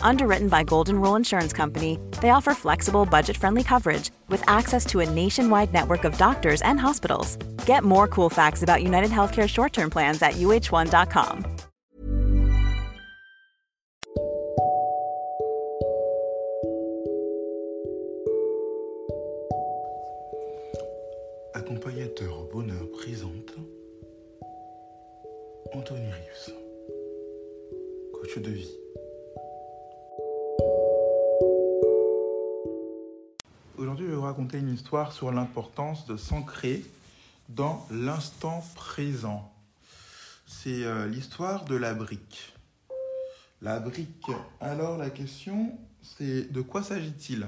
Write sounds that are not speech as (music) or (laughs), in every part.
Underwritten by Golden Rule Insurance Company, they offer flexible, budget friendly coverage with access to a nationwide network of doctors and hospitals. Get more cool facts about United Healthcare short term plans at uh1.com. Accompagnateur bonheur présente Anthony Rives, coach de vie. Je vais vous raconter une histoire sur l'importance de s'ancrer dans l'instant présent. C'est euh, l'histoire de la brique. La brique. Alors, la question, c'est de quoi s'agit-il?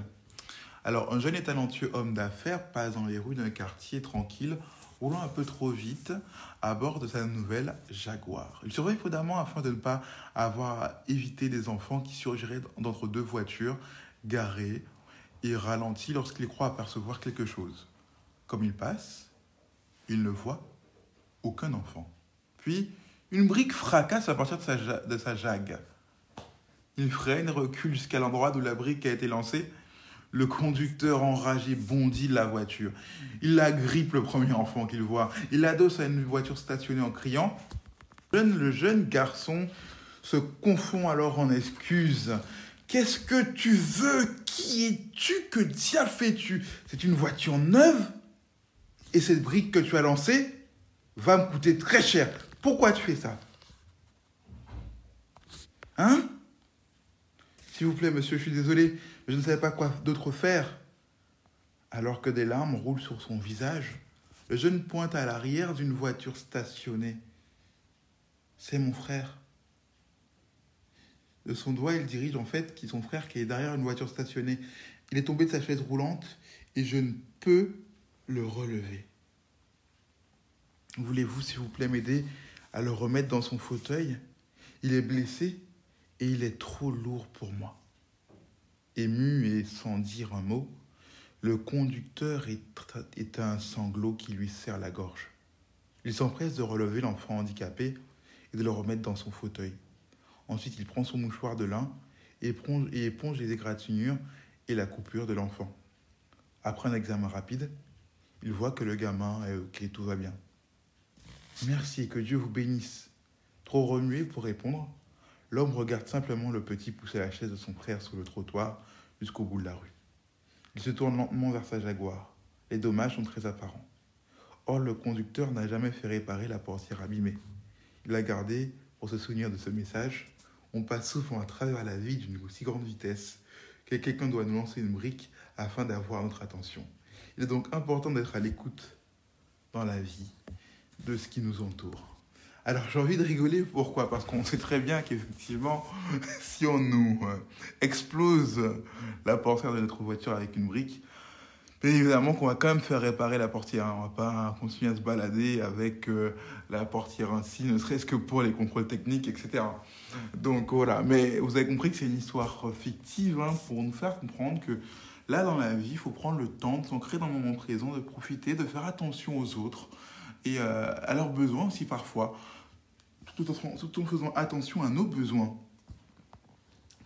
Alors, un jeune et talentueux homme d'affaires passe dans les rues d'un quartier tranquille, roulant un peu trop vite à bord de sa nouvelle Jaguar. Il surveille prudemment afin de ne pas avoir à éviter des enfants qui surgiraient d'entre deux voitures garées et ralentit lorsqu'il croit apercevoir quelque chose. Comme il passe, il ne voit aucun enfant. Puis, une brique fracasse à partir de sa, de sa jague. Il freine recule jusqu'à l'endroit où la brique a été lancée. Le conducteur enragé bondit de la voiture. Il agrippe le premier enfant qu'il voit. Il l'adosse à une voiture stationnée en criant. Le jeune garçon se confond alors en excuses. Qu'est-ce que tu veux? Qui es-tu? Que diable fais-tu? C'est une voiture neuve Et cette brique que tu as lancée va me coûter très cher. Pourquoi tu fais ça? Hein? S'il vous plaît, monsieur, je suis désolé, mais je ne savais pas quoi d'autre faire. Alors que des larmes roulent sur son visage, le jeune pointe à l'arrière d'une voiture stationnée. C'est mon frère. De son doigt, il dirige en fait qui son frère qui est derrière une voiture stationnée. Il est tombé de sa chaise roulante et je ne peux le relever. Voulez-vous, s'il vous plaît, m'aider à le remettre dans son fauteuil? Il est blessé et il est trop lourd pour moi. Ému et sans dire un mot, le conducteur éteint un sanglot qui lui serre la gorge. Il s'empresse de relever l'enfant handicapé et de le remettre dans son fauteuil. Ensuite, il prend son mouchoir de lin et éponge, les égratignures et la coupure de l'enfant. Après un examen rapide, il voit que le gamin est ok, tout va bien. Merci, que Dieu vous bénisse. Trop remué pour répondre, l'homme regarde simplement le petit pousser la chaise de son frère sur le trottoir jusqu'au bout de la rue. Il se tourne lentement vers sa Jaguar. Les dommages sont très apparents. Or, le conducteur n'a jamais fait réparer la portière abîmée. Il l'a gardée pour se souvenir de ce message. On passe souvent à travers la vie d'une aussi grande vitesse que quelqu'un doit nous lancer une brique afin d'avoir notre attention. Il est donc important d'être à l'écoute dans la vie de ce qui nous entoure. Alors j'ai envie de rigoler, pourquoi? Parce qu'on sait très bien qu'effectivement, (laughs) si on nous euh, explose la portière de notre voiture avec une brique, bien évidemment qu'on va quand même faire réparer la portière. hein. On va pas continuer à se balader avec euh, la portière ainsi, ne serait-ce que pour les contrôles techniques, etc. Donc voilà, mais vous avez compris que c'est une histoire fictive hein, pour nous faire comprendre que là dans la vie, il faut prendre le temps de s'ancrer dans le moment présent, de profiter, de faire attention aux autres et euh, à leurs besoins aussi parfois, tout en, tout en faisant attention à nos besoins.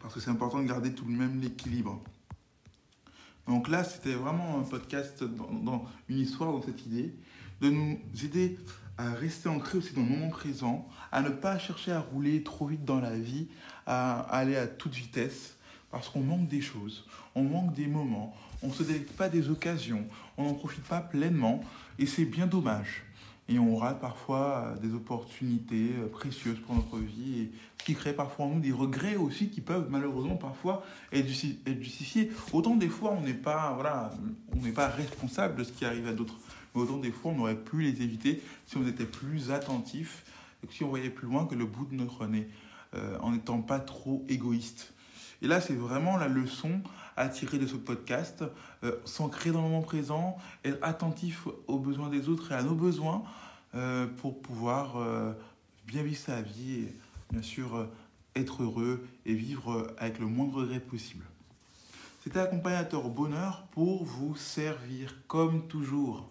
Parce que c'est important de garder tout de même l'équilibre. Donc là, c'était vraiment un podcast dans, une histoire, dans cette idée, de nous aider à rester ancrés aussi dans le moment présent, à ne pas chercher à rouler trop vite dans la vie, à aller à toute vitesse, parce qu'on manque des choses, on manque des moments, on ne se délecte pas des occasions, on n'en profite pas pleinement, et c'est bien dommage. Et on rate parfois des opportunités précieuses pour notre vie et ce qui crée parfois en nous des regrets aussi qui peuvent malheureusement parfois être justifiés. Autant des fois on n'est pas voilà, responsable de ce qui arrive à d'autres, mais autant des fois on aurait pu les éviter si on était plus attentif si on voyait plus loin que le bout de notre nez, en n'étant pas trop égoïste. Et là, c'est vraiment la leçon à tirer de ce podcast, euh, s'ancrer dans le moment présent, être attentif aux besoins des autres et à nos besoins euh, pour pouvoir euh, bien vivre sa vie et bien sûr être heureux et vivre avec le moindre regret possible. C'était accompagnateur bonheur pour vous servir comme toujours.